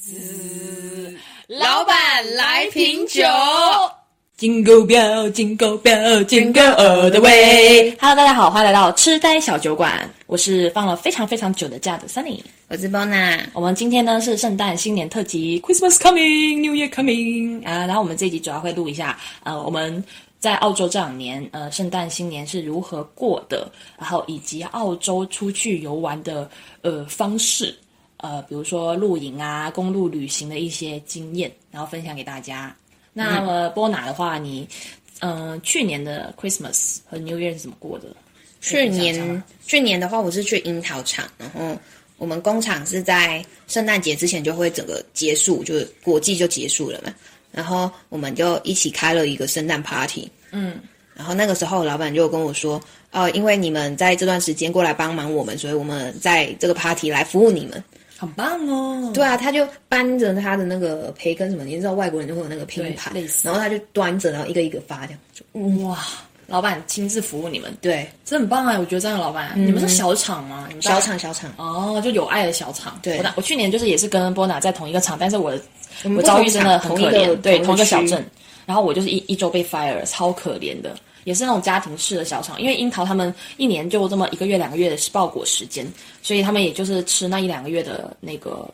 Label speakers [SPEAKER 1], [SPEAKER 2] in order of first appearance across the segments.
[SPEAKER 1] 滋，老板来瓶酒。
[SPEAKER 2] Jingle bell, jingle bell, jingle all the way。Hello，大家好，欢迎来到痴呆小酒馆。我是放了非常非常久的假的 Sunny。
[SPEAKER 1] 我是 Bona，
[SPEAKER 2] 我们今天呢是圣诞新年特辑，Christmas coming, New Year coming 啊。然后我们这一集主要会录一下，呃，我们在澳洲这两年，呃，圣诞新年是如何过的，然后以及澳洲出去游玩的呃方式，呃，比如说露营啊、公路旅行的一些经验，然后分享给大家。那么波拿的话，你嗯、呃去年的 Christmas 和 New Year 是怎么过的？
[SPEAKER 1] 去年去年的话，我是去樱桃厂，然后我们工厂是在圣诞节之前就会整个结束，就是国际就结束了嘛。然后我们就一起开了一个圣诞 party，嗯，然后那个时候老板就跟我说，呃，因为你们在这段时间过来帮忙我们，所以我们在这个 party 来服务你们。
[SPEAKER 2] 很棒哦。
[SPEAKER 1] 对啊，他就搬着他的那个培根什么，你知道外国人就会有那个拼盘然后他就端着，然后一个一个发这样。就
[SPEAKER 2] 哇，老板亲自服务你们，
[SPEAKER 1] 对，
[SPEAKER 2] 这很棒啊！我觉得这样的老板，你们是小厂吗？你们
[SPEAKER 1] 小厂小厂，
[SPEAKER 2] 哦，就有爱的小厂。
[SPEAKER 1] 对
[SPEAKER 2] 我我去年就是也是跟波娜在同一个厂，但是我我
[SPEAKER 1] 我
[SPEAKER 2] 遭遇真的很可怜，对，同
[SPEAKER 1] 一个
[SPEAKER 2] 小镇，然后我就是一一周被 fire，超可怜的。也是那种家庭式的小厂，因为樱桃他们一年就这么一个月两个月的报果时间，所以他们也就是吃那一两个月的那个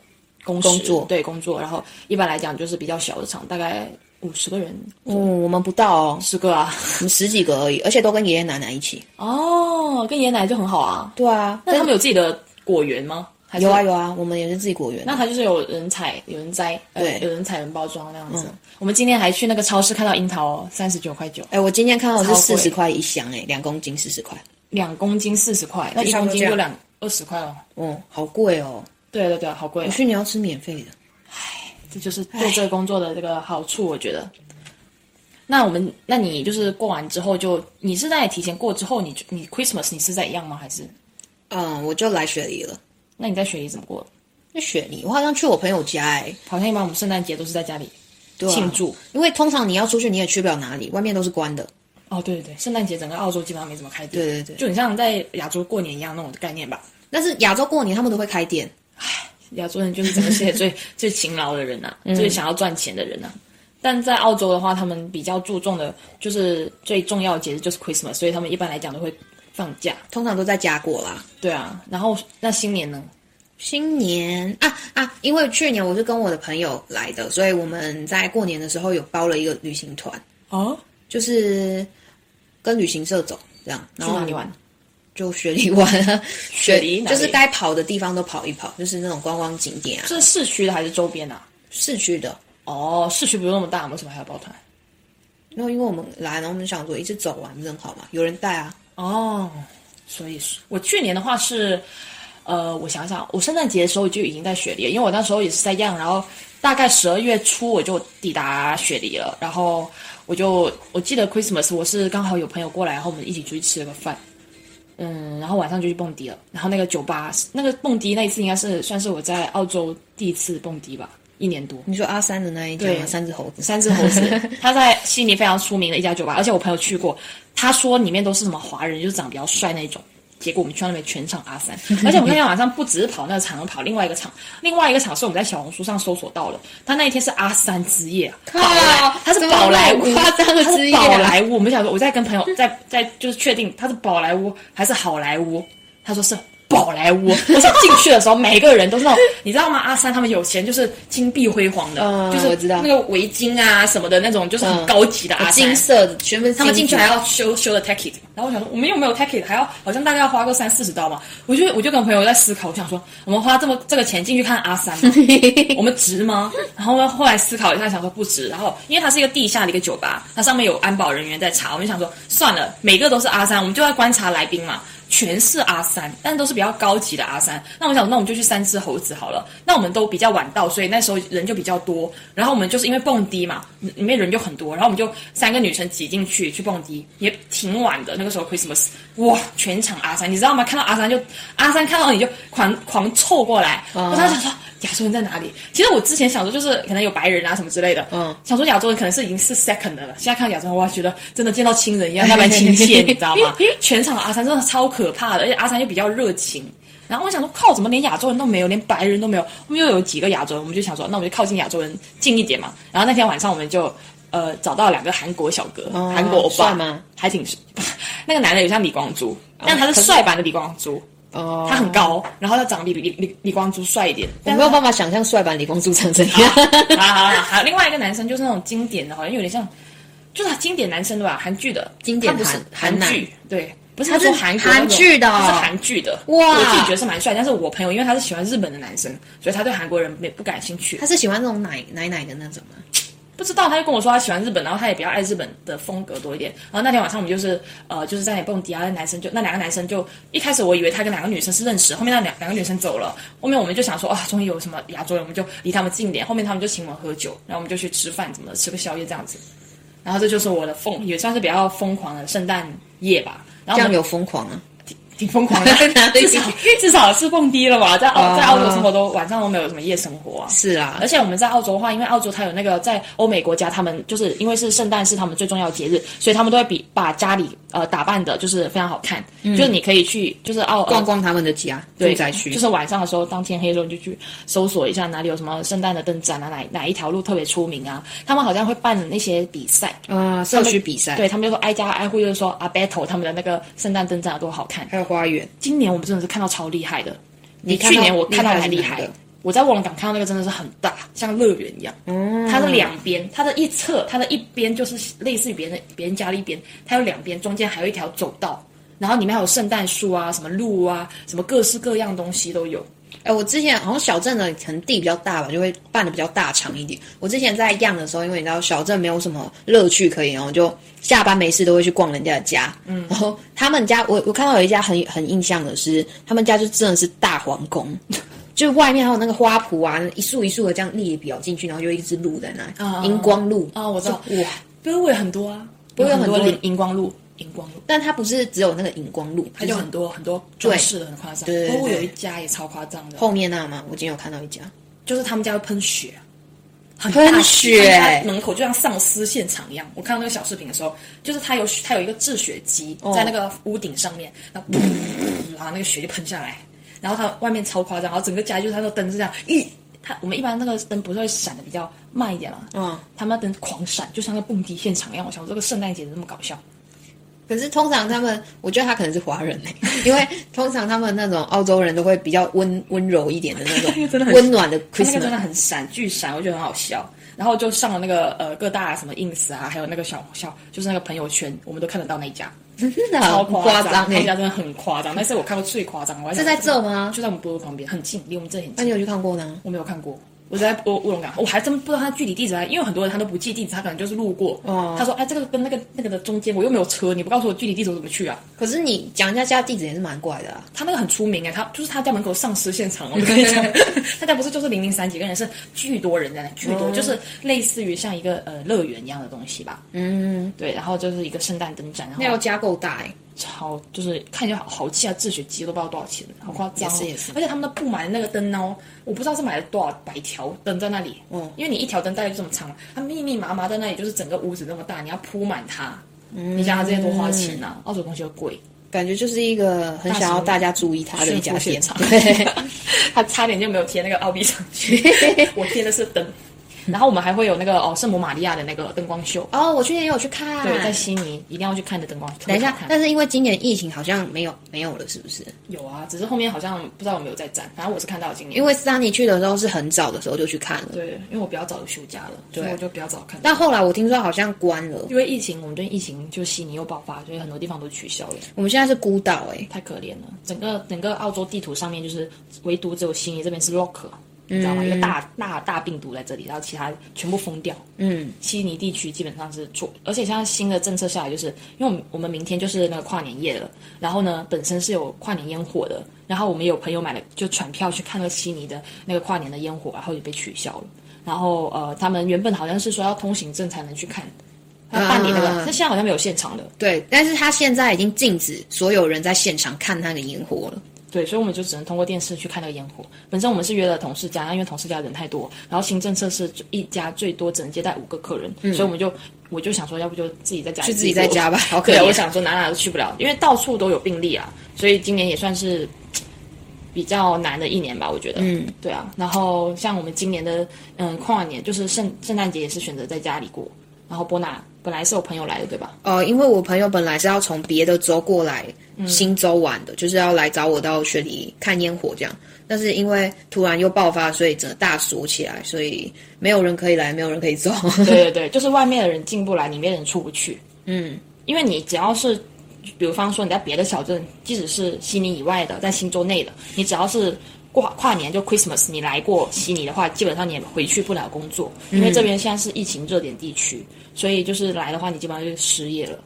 [SPEAKER 2] 工
[SPEAKER 1] 工作
[SPEAKER 2] 对工作，然后一般来讲就是比较小的厂，大概五十个人，
[SPEAKER 1] 嗯，我们不到哦，
[SPEAKER 2] 十个啊。
[SPEAKER 1] 我们十几个而已，而且都跟爷爷奶奶一起。
[SPEAKER 2] 哦，跟爷爷奶奶就很好啊。
[SPEAKER 1] 对啊，
[SPEAKER 2] 那他们有自己的果园吗？还是
[SPEAKER 1] 有啊有啊，我们也是自己果园。
[SPEAKER 2] 那他就是有人采，有人摘，呃
[SPEAKER 1] 对嗯
[SPEAKER 2] 有人采人包装那样子。我们今天还去那个超市看到樱桃三十九块九，
[SPEAKER 1] 哎，我今天看到是四十块一箱，哎，两公斤四十块。
[SPEAKER 2] 两公斤四十块，那一公斤就两二十块哦。
[SPEAKER 1] 哦，好贵哦！
[SPEAKER 2] 对对对，好贵、哦。
[SPEAKER 1] 我去年要吃免费的。
[SPEAKER 2] 唉这就是做这个工作的这个好处，我觉得。那我们，那你就是过完之后就，你是在提前过之后，你你 Christmas 你是在一样吗？还是？
[SPEAKER 1] 嗯，我就来雪梨了。
[SPEAKER 2] 那你在雪梨怎么过？
[SPEAKER 1] 那雪梨，我好像去我朋友家，哎，
[SPEAKER 2] 好像一般我们圣诞节都是在家里
[SPEAKER 1] 对啊
[SPEAKER 2] 庆祝。
[SPEAKER 1] 因为通常你要出去，你也去不了哪里，外面都是关的。
[SPEAKER 2] 哦，对对对，圣诞节整个澳洲基本上没怎么开店，
[SPEAKER 1] 对对对
[SPEAKER 2] 就很像在亚洲过年一样那种概念吧。
[SPEAKER 1] 但是亚洲过年他们都会开店。
[SPEAKER 2] 亚洲人就是整个世界最 最勤劳的人呐、
[SPEAKER 1] 嗯
[SPEAKER 2] 最想要赚钱的人呐、但在澳洲的话，他们比较注重的就是最重要的节日就是 Christmas，所以他们一般来讲都会放假。
[SPEAKER 1] 通常都在家过啦。
[SPEAKER 2] 对啊，然后那新年呢？
[SPEAKER 1] 新年啊啊！因为去年我是跟我的朋友来的，所以我们在过年的时候有包了一个旅行团，
[SPEAKER 2] 哦，
[SPEAKER 1] 就是跟旅行社走这样。
[SPEAKER 2] 去
[SPEAKER 1] 然后
[SPEAKER 2] 哪里玩？
[SPEAKER 1] 就雪梨玩啊，
[SPEAKER 2] 雪梨
[SPEAKER 1] 就是该跑的地方都跑一跑，就是那种观光景点啊，
[SPEAKER 2] 是市区的还是周边啊？
[SPEAKER 1] 市区的。
[SPEAKER 2] 哦，市区不用那么大，为什么还要包团？
[SPEAKER 1] 然后因为我们来，然后我们想说一次走完不是很好嘛，有人带啊。
[SPEAKER 2] 哦，所以是我去年的话是，呃，我想想，我圣诞节的时候就已经在雪梨，因为我那时候也是在样，然后大概十二月初我就抵达雪梨了，然后我就我记得 Christmas 我是刚好有朋友过来，然后我们一起出去吃了个饭，嗯，然后晚上就去蹦迪了，然后那个酒吧那个蹦迪那一次应该是算是我在澳洲第一次蹦迪吧，一年多。
[SPEAKER 1] 你说阿三的那一家
[SPEAKER 2] 对
[SPEAKER 1] 吗？三只猴子。
[SPEAKER 2] 三只猴子，他在悉尼非常出名的一家酒吧，而且我朋友去过，他说里面都是什么华人，就是长得比较帅那种。结果我们去到那边全场阿三，而且我们那天晚上不只是跑那个场，跑另外一个场，另外一个场是我们在小红书上搜索到了，他那一天是阿三之夜，宝莱，他是宝莱坞，
[SPEAKER 1] 夸张的之夜啊
[SPEAKER 2] 宝莱坞。我们想说，我在跟朋友在在就是确定他是宝莱坞还是好莱坞，他说是宝莱坞。我想进去的时候，每个人都是那种，你知道吗？阿三他们有钱，就是金碧辉煌的，
[SPEAKER 1] 嗯
[SPEAKER 2] 就是
[SPEAKER 1] 我知道
[SPEAKER 2] 那个围巾啊什么的那种，就是很高级的阿三。
[SPEAKER 1] 金色的，全部
[SPEAKER 2] 他们进去
[SPEAKER 1] 金
[SPEAKER 2] 还要修修的 ticket，然后我想说我们又没有 ticket，还要好像大概要花个三四十刀嘛。我就我就跟朋友在思考，我想说我们花这么这个钱进去看阿三，我们值吗？然后呢，后来思考一下，想说不值。然后因为它是一个地下的一个酒吧，它上面有安保人员在查，我们就想说算了，每个都是阿三，我们就在观察来宾嘛。全是阿三，但都是比较高级的阿三。那我想，那我们就去三只猴子好了。那我们都比较晚到，所以那时候人就比较多。然后我们就是因为蹦迪嘛，里面人就很多，然后我们就三个女生挤进去去蹦迪，也挺晚的。那个时候 Christmas，哇，全场阿三，你知道吗？看到阿三就阿三看到你就狂狂凑过来。我当时想说亚洲人在哪里？其实我之前想说就是可能有白人啊什么之类的，
[SPEAKER 1] 嗯，
[SPEAKER 2] 想说亚洲人可能是已经是 second 的了。现在看亚洲人，哇，觉得真的见到亲人一样，那般亲切，你知道吗？全场阿三真的超可怕的，而且阿三又比较热情。然后我想说，靠，怎么连亚洲人都没有，连白人都没有？我们又有几个亚洲人，我们就想说，那我们就靠近亚洲人近一点嘛。然后那天晚上我们就呃找到两个韩国小哥，韩国欧巴
[SPEAKER 1] 帅吗？
[SPEAKER 2] 还挺 那个男的有像李光洙，但他是帅版的李光洙。
[SPEAKER 1] 哦，
[SPEAKER 2] 他很高，然后他长得比李李李光洙帅一点。
[SPEAKER 1] 我没有办法想象帅版李光洙长怎样。
[SPEAKER 2] 好好好，还有另外一个男生就是那种经典的，好像有点像，就是他经典男生对吧？韩剧的
[SPEAKER 1] 经典韩韩
[SPEAKER 2] 韩剧，对，不是
[SPEAKER 1] 他是
[SPEAKER 2] 韩
[SPEAKER 1] 韩剧的哦
[SPEAKER 2] 他是韩剧的。
[SPEAKER 1] 哇
[SPEAKER 2] 我自己觉得是蛮帅，但是我朋友因为他是喜欢日本的男生，所以他对韩国人没不感兴趣
[SPEAKER 1] 他。是喜欢那种奶奶奶的那种吗？
[SPEAKER 2] 不知道，他就跟我说他喜欢日本，然后他也比较爱日本的风格多一点。然后那天晚上我们就是呃就是在那里蹦迪啊，那男生就那两个男生就一开始我以为他跟两个女生是认识，后面那两两个女生走了，后面我们就想说啊，终于有什么亚洲人，我们就离他们近点。后面他们就请我们喝酒，然后我们就去吃饭，怎么吃个宵夜这样子。然后这就是我的疯，也算是比较疯狂的圣诞夜吧。然后
[SPEAKER 1] 这样有疯狂啊？
[SPEAKER 2] 挺疯狂的，至少至少是蹦迪了吧？在澳在澳洲生活都晚上都没有什么夜生活啊。
[SPEAKER 1] 是啊
[SPEAKER 2] 而，且我们在澳洲的话，因为澳洲它有那个在欧美国家，他们就是因为是圣诞是他们最重要的节日，所以他们都会比把家里呃打扮的就是非常好看，就是你可以去就是澳
[SPEAKER 1] 逛逛他们的家
[SPEAKER 2] 对
[SPEAKER 1] 住宅区，
[SPEAKER 2] 就是晚上的时候，当天黑的时候你就去搜索一下哪里有什么圣诞的灯展啊，哪哪一条路特别出名啊？他们好像会办那些比赛，
[SPEAKER 1] 啊社区比赛，
[SPEAKER 2] 对他们就说挨家挨户就是说啊 battle 他们的那个圣诞灯展有多好看。
[SPEAKER 1] 还有花园。
[SPEAKER 2] 今年我们真的是看到超厉害的，你
[SPEAKER 1] 看
[SPEAKER 2] 去年我看到的还厉害
[SPEAKER 1] 厉害是哪个。
[SPEAKER 2] 我在卧龙岗看到那个真的是很大，像乐园一样。
[SPEAKER 1] 嗯
[SPEAKER 2] 它的两边，它的一侧，它的一边就是类似于别人别人家的一边，它有两边，中间还有一条走道，然后里面还有圣诞树啊，什么鹿啊，什么各式各样东西都有。
[SPEAKER 1] 哎、我之前好像小镇的可能地比较大吧，就会办的比较大场一点。我之前在样的时候，因为你知道小镇没有什么乐趣可以，然后就下班没事都会去逛人家的家。嗯，然后他们家，我我看到有一家很很印象的是，他们家就真的是大皇宫，就外面还有那个花圃啊，一束一束的这样列表进去，然后就一只鹿在那荧光鹿
[SPEAKER 2] 啊我知道
[SPEAKER 1] 哇！
[SPEAKER 2] 不是我也很多啊，
[SPEAKER 1] 不会有
[SPEAKER 2] 很
[SPEAKER 1] 很多
[SPEAKER 2] 荧荧光路，荧光路。
[SPEAKER 1] 但它不是只有那个荧光路，
[SPEAKER 2] 它就很多很多装饰的很夸张，
[SPEAKER 1] 对对对
[SPEAKER 2] 有一家也超夸张的，
[SPEAKER 1] 后面那嘛，我今天有看到一家，
[SPEAKER 2] 就是他们家会喷雪，很
[SPEAKER 1] 喷
[SPEAKER 2] 大
[SPEAKER 1] 血
[SPEAKER 2] 他们家门口就像丧尸现场一样。我看到那个小视频的时候，就是他有他有一个制雪机
[SPEAKER 1] 哦
[SPEAKER 2] 在那个屋顶上面，然后噗，然后那个雪就喷下来，然后它外面超夸张，然后整个家就是它的灯是这样一。它我们一般那个灯不是会闪的比较慢一点嘛？
[SPEAKER 1] 嗯，
[SPEAKER 2] 他们的灯狂闪，就像个蹦迪现场一样。我想说这个圣诞节怎么这么搞笑？
[SPEAKER 1] 可是通常他们，我觉得他可能是华人、欸、因为通常他们那种澳洲人都会比较温温柔一点的那种 温暖的
[SPEAKER 2] 他那个真。的很闪，巨闪，我觉得很好笑。然后就上了那个呃各大什么 ins 啊，还有那个小小就是那个朋友圈，我们都看得到那一家，
[SPEAKER 1] 真的
[SPEAKER 2] 超
[SPEAKER 1] 很夸
[SPEAKER 2] 夸
[SPEAKER 1] 张哎！
[SPEAKER 2] 他们家真的很夸张，那是我看过最夸张。我
[SPEAKER 1] 是在这吗
[SPEAKER 2] 就在我们波罗旁边，很近，离我们这里很近。
[SPEAKER 1] 那你有去看过呢？
[SPEAKER 2] 我没有看过，我在乌乌龙港，我还真不知道他具体地址啊，因为很多人他都不记地址，他可能就是路过。
[SPEAKER 1] 哦
[SPEAKER 2] 他说：“哎，这个跟那个那个的中间，我又没有车，你不告诉我具体地址，我怎么去啊？”
[SPEAKER 1] 可是你讲人家家地址也是蛮怪的啊。
[SPEAKER 2] 他那个很出名哎，他就是他家门口丧尸现场，我 跟你讲，他家不是就是零零三几个人，是巨多人在那，巨多，就是类似于像一个呃乐园一样的东西吧。
[SPEAKER 1] 嗯，
[SPEAKER 2] 对，然后就是一个圣诞灯展，然后
[SPEAKER 1] 那要加够大哎、
[SPEAKER 2] 超就是看起来好豪气啊，制雪机都不知道多少钱，好夸张、哦。
[SPEAKER 1] 也是也是
[SPEAKER 2] 而且他们都布满那个灯哦，我不知道是买了多少百条灯在那里。
[SPEAKER 1] 嗯
[SPEAKER 2] 因为你一条灯大概就这么长，它密密麻麻在那里，就是整个屋子那么大，你要铺满它。你想想这些多花钱呐、澳洲东西又贵。
[SPEAKER 1] 感觉就是一个很想要大家注意他的一家店。对，
[SPEAKER 2] 他 差点就没有贴那个奥币上去，我贴的是灯。然后我们还会有那个哦，圣母玛利亚的那个灯光秀，
[SPEAKER 1] 哦，我去年也有去看。
[SPEAKER 2] 对，在悉尼一定要去看的灯光。
[SPEAKER 1] 等一下但是因为今年疫情好像没有没有了，是不是？
[SPEAKER 2] 有啊，只是后面好像不知道有没有在展，反正我是看到今年。
[SPEAKER 1] 因为 Sunny 去的时候是很早的时候就去看了，
[SPEAKER 2] 对，因为我比较早就休假了，所以我就比较早看。
[SPEAKER 1] 但后来我听说好像关了。
[SPEAKER 2] 因为疫情，我们对疫情就悉尼又爆发，所以很多地方都取消了，
[SPEAKER 1] 我们现在是孤岛哎、
[SPEAKER 2] 太可怜了。整个整个澳洲地图上面就是唯独只有悉尼这边是 lock，你知道吗？一个大大大病毒在这里，然后其他全部封掉。
[SPEAKER 1] 嗯，
[SPEAKER 2] 悉尼地区基本上是做，而且现在新的政策下来，就是因为我们我们明天就是那个跨年夜了，然后呢，本身是有跨年烟火的，然后我们有朋友买了就船票去看那个悉尼的那个跨年的烟火，然后也被取消了。然后呃，他们原本好像是说要通行证才能去看，要办理那个，
[SPEAKER 1] 啊
[SPEAKER 2] 但现在好像没有现场的。
[SPEAKER 1] 对，但是他现在已经禁止所有人在现场看那个烟火了。
[SPEAKER 2] 对，所以我们就只能通过电视去看那个烟火。本身我们是约了同事家，因为同事家人太多，然后新政策是一家最多只能接待五个客人，所以我们就我就想说，要不就自己在家
[SPEAKER 1] 去自己在家吧好可
[SPEAKER 2] 对，
[SPEAKER 1] 怜
[SPEAKER 2] 我想说哪哪都去不了，因为到处都有病例啊，所以今年也算是比较难的一年吧，我觉得。嗯，对啊。然后像我们今年的嗯跨年，就是圣圣诞节也是选择在家里过。然后波娜本来是我朋友来的，对吧？
[SPEAKER 1] 哦，因为我朋友本来是要从别的州过来新州玩的，就是要来找我到雪梨看烟火这样。但是因为突然又爆发，所以整个大锁起来，所以没有人可以来，没有人可以走。
[SPEAKER 2] 对对对，就是外面的人进不来，里面的人出不去。嗯，因为你只要是，比如方说你在别的小镇，即使是悉尼以外的，在新州内的，你只要是。跨跨年就 Christmas，你来过悉尼的话，基本上你也回去不了工作，因为这边现在是疫情热点地区，所以就是来的话，你基本上就失业了。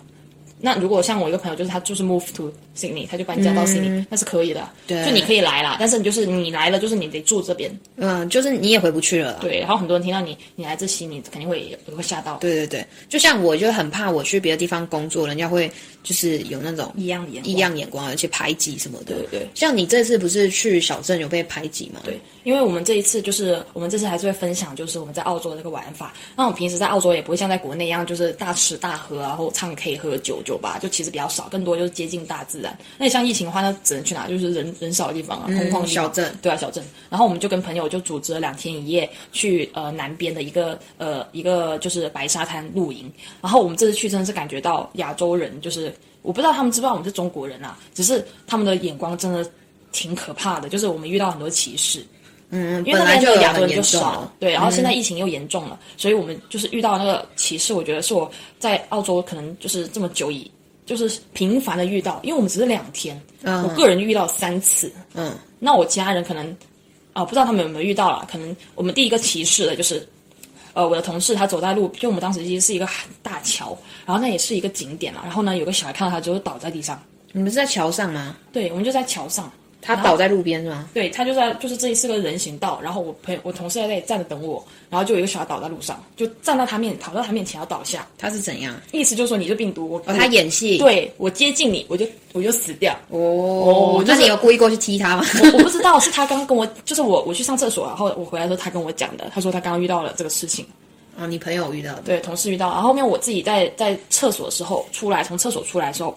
[SPEAKER 2] 那如果像我一个朋友，就是他就是 move to Sydney，他就搬家到 Sydney，那是可以的。
[SPEAKER 1] 对，
[SPEAKER 2] 就你可以来啦，但是你就是你来了，就是你得住这边。
[SPEAKER 1] 嗯，就是你也回不去了。
[SPEAKER 2] 对，然后很多人听到你你来这悉尼，肯定会也会吓到。
[SPEAKER 1] 对对对，就像我就很怕我去别的地方工作，人家会就是有那种
[SPEAKER 2] 异样眼
[SPEAKER 1] 异样眼光，而且排挤什么的。
[SPEAKER 2] 对对，
[SPEAKER 1] 像你这次不是去小镇有被排挤吗？
[SPEAKER 2] 对。因为我们这一次就是我们这次还是会分享，就是我们在澳洲的这个玩法。那我们平时在澳洲也不会像在国内一样，就是大吃大喝啊，然后唱 K 喝酒酒吧，就其实比较少，更多就是接近大自然。那你像疫情的话，那只能去哪？就是人人少的地方啊，空旷
[SPEAKER 1] 小镇。
[SPEAKER 2] 对啊，小镇。然后我们就跟朋友就组织了两天一夜去呃南边的一个呃一个就是白沙滩露营。然后我们这次去真的是感觉到亚洲人，就是我不知道他们知不知道我们是中国人啊，只是他们的眼光真的挺可怕的，就是我们遇到很多歧视。
[SPEAKER 1] 嗯，
[SPEAKER 2] 因为那边就亚洲人就少，对，然后现在疫情又严重了，所以我们就是遇到那个歧视，我觉得是我在澳洲可能就是这么久以就是频繁的遇到，因为我们只是两天，我个人遇到三次，嗯，那我家人可能啊不知道他们有没有遇到了，可能我们第一个提示的就是，呃，我的同事他走在路，就我们当时其实是一个大桥，然后那也是一个景点嘛，然后呢有个小孩看到他之后倒在地上，
[SPEAKER 1] 你们是在桥上吗？
[SPEAKER 2] 对，我们就在桥上。
[SPEAKER 1] 他倒在路边是吗？
[SPEAKER 2] 对，他就在，就是这里是个人行道，然后我朋友、我同事在那里站着等我，然后就有一个小孩倒在路上，就站到他面，跑到他面前要倒下。
[SPEAKER 1] 他是怎样？
[SPEAKER 2] 意思就是说你是病毒，我
[SPEAKER 1] 他演戏，
[SPEAKER 2] 对我接近你，我就我就死掉。
[SPEAKER 1] 哦，那你有故意过去踢他吗？
[SPEAKER 2] 我我不知道，是他刚跟我，就是我我去上厕所，然后我回来的时候他跟我讲的，他说他刚刚遇到了这个事情。
[SPEAKER 1] 啊，你朋友遇到的？
[SPEAKER 2] 对，同事遇到，然后后面我自己在在厕所的时候出来，从厕所出来的时候，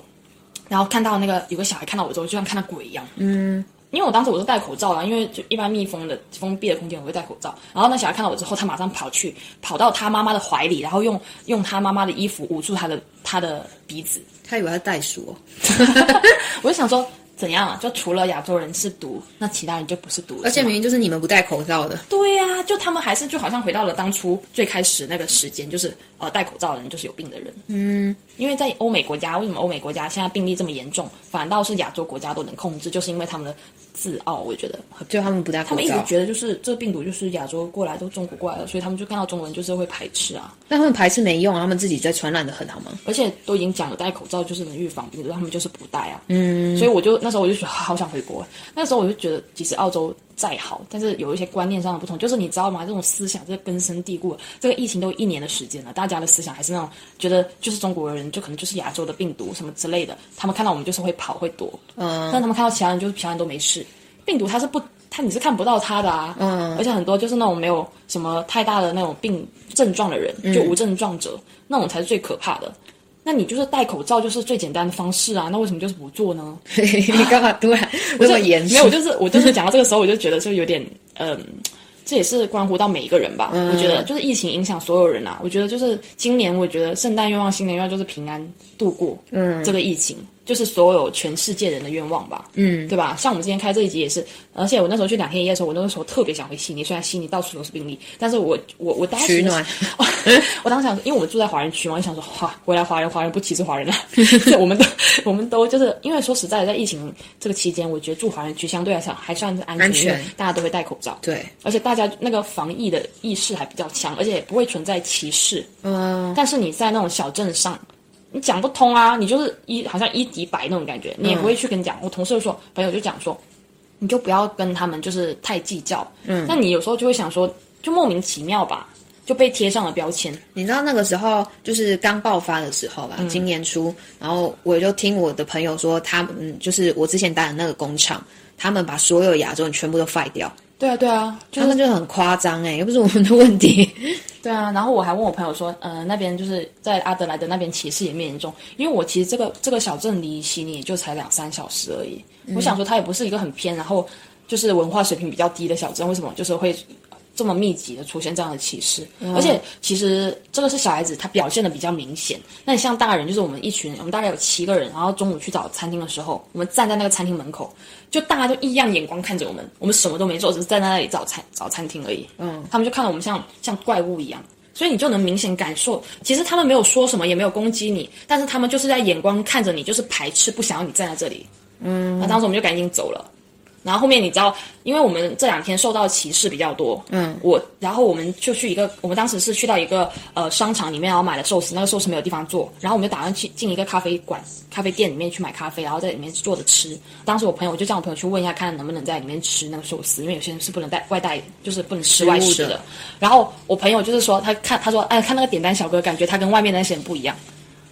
[SPEAKER 2] 然后看到那个有个小孩看到我之后，就像看到鬼一样。嗯。因为我当时我是戴口罩的，因为就一般密封的封闭的空间我会戴口罩。然后那小孩看到我之后，他马上跑去跑到他妈妈的怀里，然后用用他妈妈的衣服捂住他的他的鼻子。
[SPEAKER 1] 他以为他袋鼠，
[SPEAKER 2] 我就想说。怎样啊？就除了亚洲人是毒，那其他人就不是毒。
[SPEAKER 1] 而且明明就是你们不戴口罩的。
[SPEAKER 2] 对呀，就他们还是就好像回到了当初最开始那个时间，就是呃戴口罩的人就是有病的人。嗯，因为在欧美国家，为什么欧美国家现在病例这么严重，反倒是亚洲国家都能控制，就是因为他们的自傲。我觉得，
[SPEAKER 1] 就他们不戴他
[SPEAKER 2] 们一直觉得就是这病毒就是亚洲过来都中国过来了，所以他们就看到中国人就是会排斥啊。
[SPEAKER 1] 但他们排斥没用，他们自己在传染的很好吗？
[SPEAKER 2] 而且都已经讲了戴口罩就是能预防病毒，他们就是不戴啊。嗯，所以我就那时候我就觉得好想。回国，那时候我就觉得，其实澳洲再好，但是有一些观念上的不同。就是你知道吗？这种思想，这根深蒂固。这个疫情都一年的时间了，大家的思想还是那种觉得，就是中国人就可能就是亚洲的病毒什么之类的。他们看到我们就是会跑会躲，嗯，但他们看到其他人就是其他人都没事。病毒它是不，它你是看不到它的啊，嗯，而且很多就是那种没有什么太大的那种病症状的人，就无症状者，那种才是最可怕的。那你就是戴口罩，就是最简单的方式啊。那为什么就是不做呢？
[SPEAKER 1] 你干嘛突然 这么严
[SPEAKER 2] 肃？没有，我就是我就是讲到这个时候，我就觉得就有点嗯，这也是关乎到每一个人吧。我觉得就是疫情影响所有人啊。我觉得就是今年，我觉得圣诞愿望、新年愿望就是平安度过嗯这个疫情。就是所有全世界人的愿望吧，嗯，对吧？像我们今天开这一集也是，而且我那时候去两天一夜的时候，我那个时候特别想回悉尼，虽然悉尼到处都是病例，但是我我我当时，我当时 想，因为我们住在华人区嘛，我想说，哇，回来华人，华人不歧视华人了，我们都我们都就是因为说实在，在疫情这个期间，我觉得住华人区相对来讲还算是安全，大家都会戴口罩，
[SPEAKER 1] 对，
[SPEAKER 2] 而且大家那个防疫的意识还比较强，而且也不会存在歧视，嗯，但是你在那种小镇上。你讲不通啊！你就是一好像一敌百那种感觉，你也不会去跟你讲。我同事就说，朋友就讲说，你就不要跟他们就是太计较。嗯，那你有时候就会想说，就莫名其妙吧，就被贴上了标签。
[SPEAKER 1] 你知道那个时候就是刚爆发的时候吧，今年初，然后我就听我的朋友说，他们就是我之前待的那个工厂，他们把所有亚洲人全部都废掉。
[SPEAKER 2] 对啊，对啊，
[SPEAKER 1] 他们就很夸张哎，又不是我们的问题。
[SPEAKER 2] 对啊，然后我还问我朋友说，呃，那边就是在阿德莱德那边歧视也蛮严重，因为我其实这个这个小镇离悉尼也就才两三小时而已。我想说它也不是一个很偏，然后就是文化水平比较低的小镇，为什么就是会这么密集的出现这样的歧视？而且其实这个是小孩子他表现的比较明显。那你像大人，就是我们一群人，我们大概有七个人，然后中午去找餐厅的时候，我们站在那个餐厅门口，就大家就异样眼光看着我们，我们什么都没做，只是站在那里找餐找餐厅而已。嗯，他们就看到我们像像怪物一样。所以你就能明显感受，其实他们没有说什么，也没有攻击你，但是他们就是在眼光看着你，就是排斥，不想要你站在这里。嗯，那当时我们就赶紧走了。然后后面你知道，因为我们这两天受到歧视比较多，嗯，我然后我们就去一个，我们当时是去到一个呃商场里面，然后买了寿司，那个寿司没有地方坐，然后我们就打算去进一个咖啡馆、咖啡店里面去买咖啡，然后在里面坐着吃。当时我朋友我就叫我朋友去问一下，看能不能在里面吃那个寿司，因为有些人是不能带外带，就是不能吃外食的。然后我朋友就是说，他看他说，哎，看那个点单小哥，感觉他跟外面那些人不一样。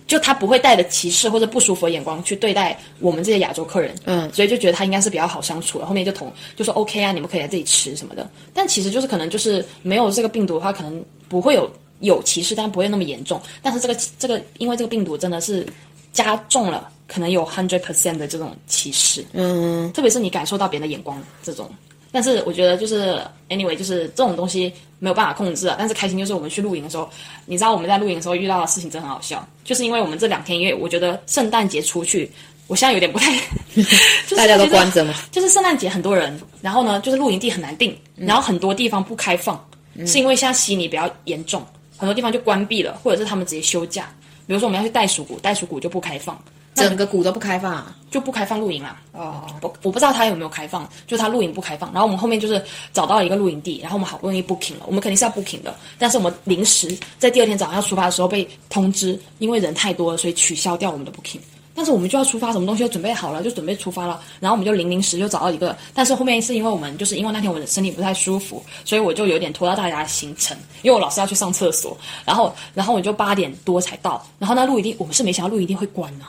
[SPEAKER 2] 就他不会带着歧视或者不舒服的眼光去对待我们这些亚洲客人，嗯，所以就觉得他应该是比较好相处的。后面就同就说 OK 啊，你们可以来这里吃什么的。但其实就是可能就是没有这个病毒的话，可能不会有有歧视，但不会那么严重。但是这个这个因为这个病毒真的是加重了，可能有 hundred percent 的这种歧视，嗯，特别是你感受到别人的眼光这种。但是我觉得就是 anyway，就是这种东西没有办法控制啊。但是开心就是我们去露营的时候，你知道我们在露营的时候遇到的事情真很好笑，就是因为我们这两天，因为我觉得圣诞节出去，我现在有点不太，
[SPEAKER 1] 大家都关着嘛。
[SPEAKER 2] 就是圣诞节很多人，然后呢，就是露营地很难定，然后很多地方不开放，是因为现在悉尼比较严重，很多地方就关闭了，或者是他们直接休假。比如说我们要去袋鼠谷，袋鼠谷就不开放。
[SPEAKER 1] 整个谷都不开放，
[SPEAKER 2] 就不开放露营啦。哦，我我不知道他有没有开放，就他露营不开放。然后我们后面就是找到了一个露营地，然后我们好不容易 booking 了，我们肯定是要 booking 的。但是我们临时在第二天早上要出发的时候被通知，因为人太多了，所以取消掉我们的 booking。但是我们就要出发，什么东西都准备好了，就准备出发了。然后我们就零零时就找到一个，但是后面是因为我们就是因为那天我的身体不太舒服，所以我就有点拖到大家的行程，因为我老是要去上厕所。然后然后我就八点多才到，然后那露营地我们是没想到露营地会关呢。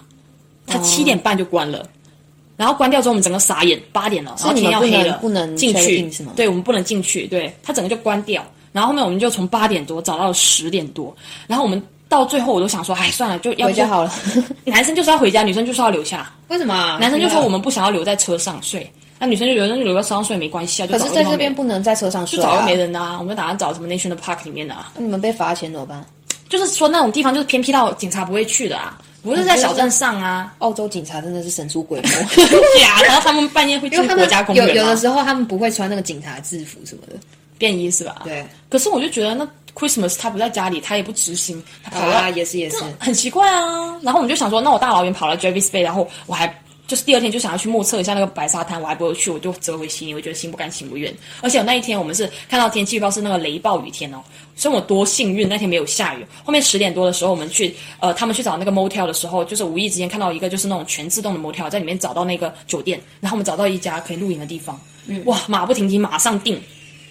[SPEAKER 2] 他七点半就关了，然后关掉之后，我们整个傻眼，八点了，然后天要黑了，
[SPEAKER 1] 不能
[SPEAKER 2] 进去
[SPEAKER 1] 是吗？
[SPEAKER 2] 对，我们不能进去，对他整个就关掉。然后后面我们就从八点多找到了十点多，然后我们到最后我都想说，哎，算了，就要
[SPEAKER 1] 回家好了。
[SPEAKER 2] 男生就是要回家，女生就是要留下。
[SPEAKER 1] 为什么？
[SPEAKER 2] 男生就说我们不想要留在车上睡，那女生就留在留在车上睡没关系啊。
[SPEAKER 1] 可是在这边不能在车上睡，就
[SPEAKER 2] 找又没人啊。我们打算找什么 National Park 里面的啊？
[SPEAKER 1] 那你们被罚钱怎么办？
[SPEAKER 2] 就是说那种地方就是偏僻到警察不会去的啊。不是在小镇上啊！
[SPEAKER 1] 澳洲警察真的是神出鬼没，
[SPEAKER 2] 假。然后他们半夜会进国家公园
[SPEAKER 1] 有有的时候他们不会穿那个警察制服什么的，
[SPEAKER 2] 便衣是吧？
[SPEAKER 1] 对。
[SPEAKER 2] 可是我就觉得那 Christmas 他不在家里，他也不执行，他跑
[SPEAKER 1] 啊也是也是，
[SPEAKER 2] 很奇怪啊。然后我们就想说，那我大老远跑来 Jervis Bay，然后我还。就是第二天就想要去目测一下那个白沙滩，我还不会去，我就折回西宁，我觉得心不甘情不愿。而且那一天我们是看到天气预报是那个雷暴雨天哦，所以我多幸运那天没有下雨。后面十点多的时候，我们去呃他们去找那个 motel 的时候，就是无意之间看到一个就是那种全自动的 motel，在里面找到那个酒店，然后我们找到一家可以露营的地方，哇，马不停蹄马上订。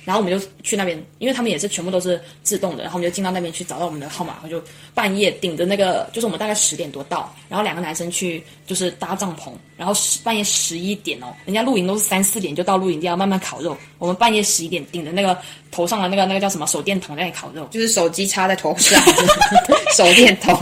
[SPEAKER 2] 然后我们就去那边，因为他们也是全部都是自动的，然后我们就进到那边去找到我们的号码，然后就半夜顶着那个，就是我们大概十点多到，然后两个男生去就是搭帐篷，然后十半夜十一点哦，人家露营都是三四点就到露营地要慢慢烤肉，我们半夜十一点顶着那个头上的那个那个叫什么手电筒在烤肉，
[SPEAKER 1] 就是手机插在头上，手电筒，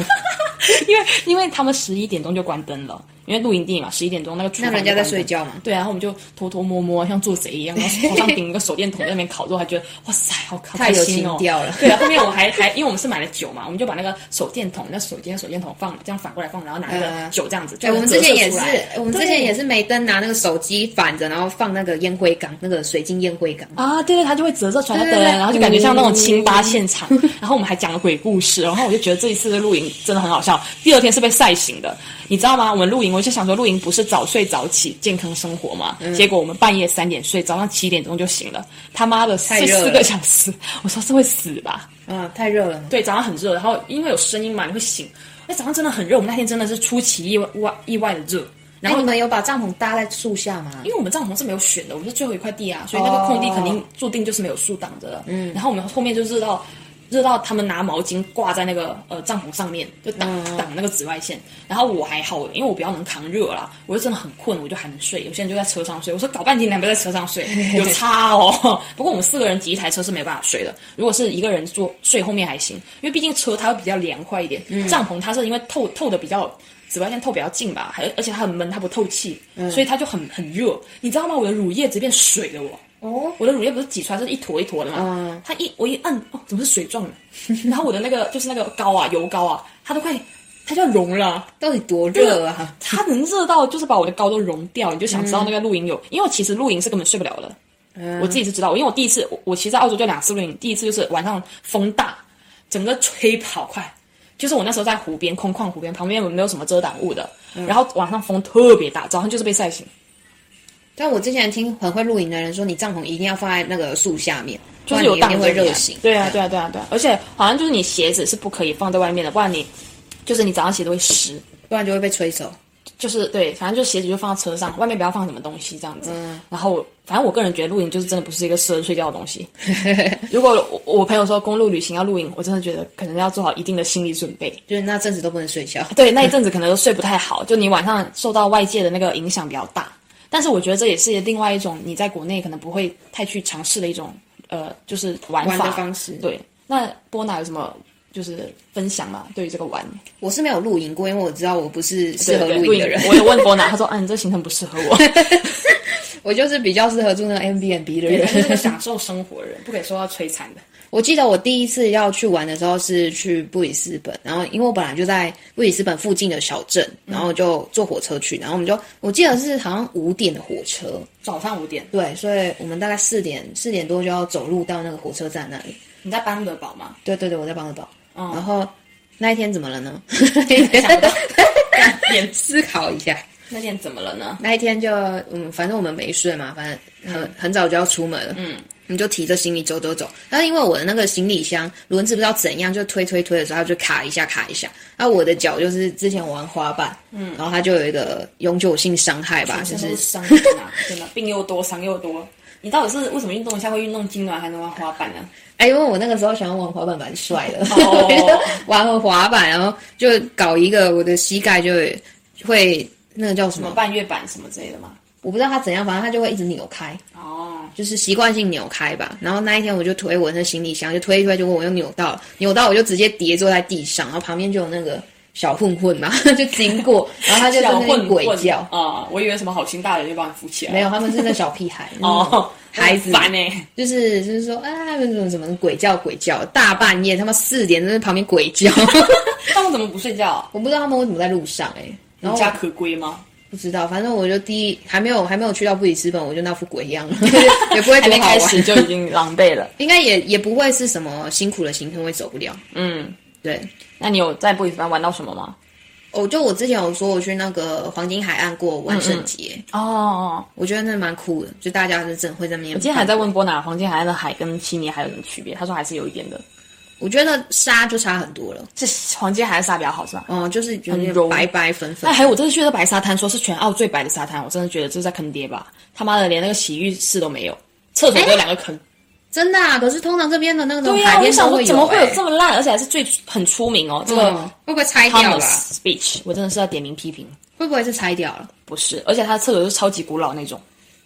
[SPEAKER 2] 因为因为他们十一点钟就关灯了。因为露营地嘛，十一点钟那个厨房
[SPEAKER 1] 人家在睡觉嘛，
[SPEAKER 2] 对，然后我们就偷偷摸摸，像做贼一样，然后头上顶一个手电筒在那边烤肉，还觉得哇塞，好
[SPEAKER 1] 太有情调了。
[SPEAKER 2] 对，后面我还 还因为我们是买了酒嘛，我们就把那个手电筒，那手机手电筒放这样反过来放，然后拿那个酒这样子。
[SPEAKER 1] 对，我们之前也是，我们之前也是没灯，拿那个手机反着，然后放那个烟灰缸，那个水晶烟灰缸
[SPEAKER 2] 啊，对对，它就会折射出来的灯，然后就感觉像那种清吧现场。然后我们还讲了鬼故事，然后我就觉得这一次的露营真的很好笑。第二天是被晒醒的。你知道吗？我们露营，我就想说，露营不是早睡早起健康生活吗？结果我们半夜三点睡，早上七点钟就醒了。他妈的，睡四个小时，我说是会死吧？
[SPEAKER 1] 嗯，太热了。
[SPEAKER 2] 对，早上很热，然后因为有声音嘛，你会醒。那早上真的很热，我们那天真的是出奇意外意外的热。
[SPEAKER 1] 然后你们有把帐篷搭在树下吗？
[SPEAKER 2] 因为我们帐篷是没有选的，我们是最后一块地啊，所以那个空地肯定注定就是没有树挡着了。嗯，然后我们后面就热到。热到他们拿毛巾挂在那个呃帐篷上面，就挡挡那个紫外线。然后我还好，因为我比较能扛热啦，我就真的很困，我就还能睡。有些人就在车上睡，我说搞半天你还不在车上睡，有差哦。不过我们四个人挤一台车是没办法睡的。如果是一个人坐睡后面还行，因为毕竟车它会比较凉快一点。帐篷它是因为透透的比较紫外线透比较近吧，还而且它很闷，它不透气，所以它就很很热。你知道吗？我的乳液直接变水了，我。
[SPEAKER 1] 哦，
[SPEAKER 2] 我的乳液不是挤出来是一坨一坨的嘛？
[SPEAKER 1] 嗯
[SPEAKER 2] 它一我一按，哦，怎么是水状的？然后我的那个就是那个膏啊，油膏啊，它都快它就要融了。
[SPEAKER 1] 到底多热啊？
[SPEAKER 2] 它能热到就是把我的膏都融掉，你就想知道那个露营有，因为其实露营是根本睡不了的。我自己是知道，因为我第一次我我其实在澳洲就两次露营，第一次就是晚上风大，整个吹跑快，就是我那时候在湖边空旷湖边，旁边没有什么遮挡物的，然后晚上风特别大，早上就是被晒醒，
[SPEAKER 1] 但我之前听很会露营的人说，你帐篷一定要放在那个树下面，
[SPEAKER 2] 就是有
[SPEAKER 1] 不然你一定会热醒。
[SPEAKER 2] 对啊，对啊，对啊，对啊，而且好像就是你鞋子是不可以放在外面的，不然你就是你早上鞋都会湿。
[SPEAKER 1] 不然就会被吹走。
[SPEAKER 2] 就是对，反正就鞋子就放在车上，外面不要放什么东西这样子。然后反正我个人觉得露营就是真的不是一个适合睡觉的东西。如果我我朋友说公路旅行要露营，我真的觉得可能要做好一定的心理准备。
[SPEAKER 1] 就是那阵子都不能睡觉。
[SPEAKER 2] 对，那一阵子可能都睡不太好，就你晚上受到外界的那个影响比较大。但是我觉得这也是另外一种你在国内可能不会太去尝试的一种呃，就是玩
[SPEAKER 1] 玩
[SPEAKER 2] 法
[SPEAKER 1] 的方式
[SPEAKER 2] 对，那波娜有什么就是分享吗？对于这个玩，
[SPEAKER 1] 我是没有露营过，因为我知道我不是适合露营的人，
[SPEAKER 2] 我有问波娜，他说：“啊，你这行程不适合我。”
[SPEAKER 1] 我就是比较适合住那个 M B N B 的，人。
[SPEAKER 2] 是个享 受生活的人，不可以说到摧残的。
[SPEAKER 1] 我记得我第一次要去玩的时候是去布里斯本，然后因为我本来就在布里斯本附近的小镇，然后就坐火车去，然后我们就我记得是好像五点的火车，
[SPEAKER 2] 早上五点，
[SPEAKER 1] 对，所以我们大概四点四点多就要走路到那个火车站那里。
[SPEAKER 2] 你在班德堡吗？
[SPEAKER 1] 对对对，我在邦德堡。然后那一天怎么了呢？点 思考一下。
[SPEAKER 2] 那天怎么了呢？
[SPEAKER 1] 那一天就嗯，反正我们没睡嘛，反正很很早就要出门了。嗯，你就提着行李走走走。但是因为我的那个行李箱轮子不知道怎样，就推推推的时候，它就卡一下卡一下。然后我的脚就是之前玩滑板，嗯，然后它就有一个永久性伤害吧，就是
[SPEAKER 2] 是伤真的病又多，伤又多。你到底是为什么运动一下会运动痉挛，还能玩滑板呢？
[SPEAKER 1] 哎，因为我那个时候想要玩滑板蛮帅的，
[SPEAKER 2] 哦
[SPEAKER 1] 玩滑板，然后就搞一个我的膝盖就会会那个叫什么？
[SPEAKER 2] 什么半月板什么之类的吗？
[SPEAKER 1] 我不知道他怎样，反正他就会一直扭开。
[SPEAKER 2] 哦，
[SPEAKER 1] 就是习惯性扭开吧。然后那一天我就推我那行李箱，就推一推，结果我又扭到了，扭到我就直接跌坐在地上，然后旁边就有那个小混混嘛，就经过，然后他就在那边鬼叫。
[SPEAKER 2] 啊、我以为什么好心大人就帮你扶起来。
[SPEAKER 1] 没 有，他们是那小屁孩
[SPEAKER 2] 哦，
[SPEAKER 1] 孩子
[SPEAKER 2] 烦呢、
[SPEAKER 1] 就是就是说啊，他们怎么怎么鬼叫鬼叫，大半夜他妈四点在那旁边鬼叫，
[SPEAKER 2] 他们怎么不睡觉？
[SPEAKER 1] 我不知道他们为什么在路上哎、然后
[SPEAKER 2] 无家可归吗？
[SPEAKER 1] 不知道，反正我就第一还没有还没有去到布里斯本，我就那副鬼样了，也不会
[SPEAKER 2] 还没
[SPEAKER 1] 多好玩
[SPEAKER 2] 开始，就已经狼狈了。
[SPEAKER 1] 应该也也不会是什么辛苦的行程会走不了。
[SPEAKER 2] 嗯，
[SPEAKER 1] 对，
[SPEAKER 2] 那你有在布里斯班玩到什么吗？
[SPEAKER 1] 哦，就我之前有说我去那个黄金海岸过万圣节，
[SPEAKER 2] 哦，
[SPEAKER 1] 我觉得那蛮酷的，就大家是真的会在那边。
[SPEAKER 2] 我今天还在问波娜，黄金海岸的海跟悉尼还有什么区别？他说还是有一点的，
[SPEAKER 1] 我觉得沙就差很多了，
[SPEAKER 2] 这黄金海岸沙比较好是吧？
[SPEAKER 1] 嗯、就是有点
[SPEAKER 2] 柔
[SPEAKER 1] 白白粉粉
[SPEAKER 2] 哎，。还有我这次去的白沙滩，说是全澳最白的沙滩，我真的觉得这是在坑爹吧？他妈的，连那个洗浴室都没有，厕所只有两个坑。
[SPEAKER 1] 真的啊，可是通常这边的那种
[SPEAKER 2] 对呀、
[SPEAKER 1] 海边
[SPEAKER 2] 我就想说怎么会有
[SPEAKER 1] 欸，
[SPEAKER 2] 这么烂，而且还是最很出名哦。这个
[SPEAKER 1] 嗯会不会拆掉了
[SPEAKER 2] Beach，我真的是要点名批评，
[SPEAKER 1] 会不会是拆掉了？
[SPEAKER 2] 不是，而且它的厕所是超级古老那种，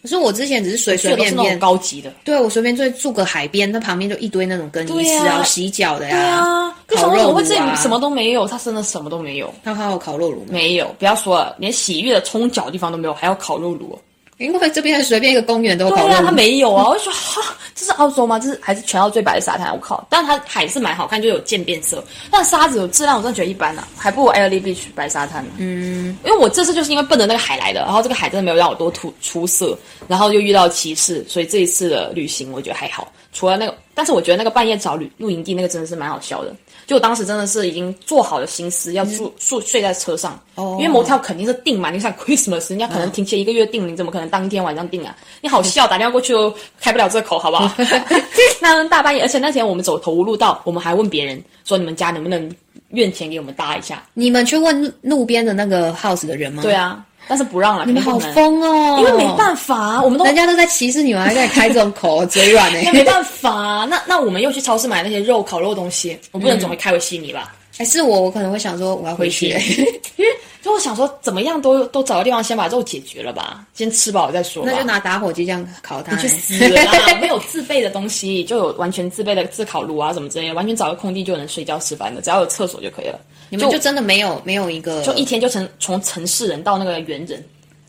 [SPEAKER 1] 可是我之前只是随随便便，
[SPEAKER 2] 高级的。
[SPEAKER 1] 对我随便就住个海边，那旁边就一堆那种更衣室
[SPEAKER 2] 对啊
[SPEAKER 1] 洗脚的呀，
[SPEAKER 2] 对啊，就想
[SPEAKER 1] 烤肉
[SPEAKER 2] 说怎么会这里什么都没有？它真的什么都没有，
[SPEAKER 1] 它还有烤肉炉？
[SPEAKER 2] 没有。不要说了，连洗浴的冲脚的地方都没有，还要烤肉炉哦。
[SPEAKER 1] 因为这边随便一个公园都有烤
[SPEAKER 2] 对啊。它没有啊！我就说哈，这是澳洲吗？这是还是全澳最白的沙滩？我靠！但是它海是蛮好看，就有渐变色，但沙子有质量，我真的觉得一般啊，还不如 a i r l y Beach 白沙滩呢。嗯，因为我这次就是因为奔着那个海来的，然后这个海真的没有让我多出出色，然后又遇到歧视，所以这一次的旅行我觉得还好。除了那个，但是我觉得那个半夜找旅露营地那个真的是蛮好笑的。就我当时真的是已经做好了心思要住睡睡在车上，
[SPEAKER 1] 哦
[SPEAKER 2] 因为摩跳肯定是订嘛，你想 Christmas，人家可能提前一个月订，你怎么可能当天晚上订啊？你好笑，打电话过去都开不了这口，好不好？那大半夜，而且那天我们走投无路道，我们还问别人说你们家能不能院钱给我们搭一下？
[SPEAKER 1] 你们去问路边的那个 house 的人吗？
[SPEAKER 2] 对，啊，但是不让了，
[SPEAKER 1] 你们好疯哦！
[SPEAKER 2] 因为没办法啊，我们都
[SPEAKER 1] 人家都在歧视你们，还在开这种口，嘴软呢、
[SPEAKER 2] 那 没办法啊，那那我们又去超市买那些肉烤肉东西，我不能总会开回悉尼吧？
[SPEAKER 1] 还是我，我可能会想说我要回去、
[SPEAKER 2] 回 就我想说，怎么样都都找个地方先把肉解决了吧，先吃饱再说。
[SPEAKER 1] 那就拿打火机这样烤它。
[SPEAKER 2] 去死啦！没有自备的东西，就有完全自备的自烤炉啊什么之类的，完全找个空地就能睡觉吃饭的，只要有厕所就可以了。
[SPEAKER 1] 你们就真的没有没有一个，
[SPEAKER 2] 就一天就成从城市人到那个猿人，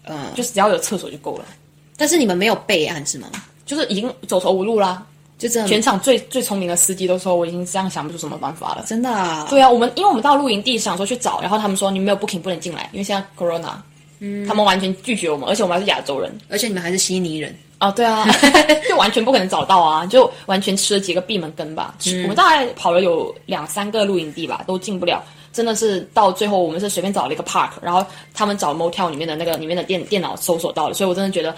[SPEAKER 1] 嗯，
[SPEAKER 2] 就只要有厕所就够了。
[SPEAKER 1] 但是你们没有备案是吗？
[SPEAKER 2] 就是已经走投无路啦。
[SPEAKER 1] 就这样，
[SPEAKER 2] 全场最最聪明的司机都说我已经这样想不出什么办法了。
[SPEAKER 1] 真的？啊？
[SPEAKER 2] 对啊，我们因为我们到露营地想说去找，然后他们说你没有 booking 不能进来，因为现在 corona，嗯，他们完全拒绝我们，而且我们还是亚洲人，
[SPEAKER 1] 而且你们还是悉尼人
[SPEAKER 2] 哦，对啊，就完全不可能找到啊，就完全吃了几个闭门羹吧。我们大概跑了有两三个露营地吧，都进不了，真的是到最后我们是随便找了一个 park，然后他们找 motel 里面的那个里面的电电脑搜索到了，所以我真的觉得。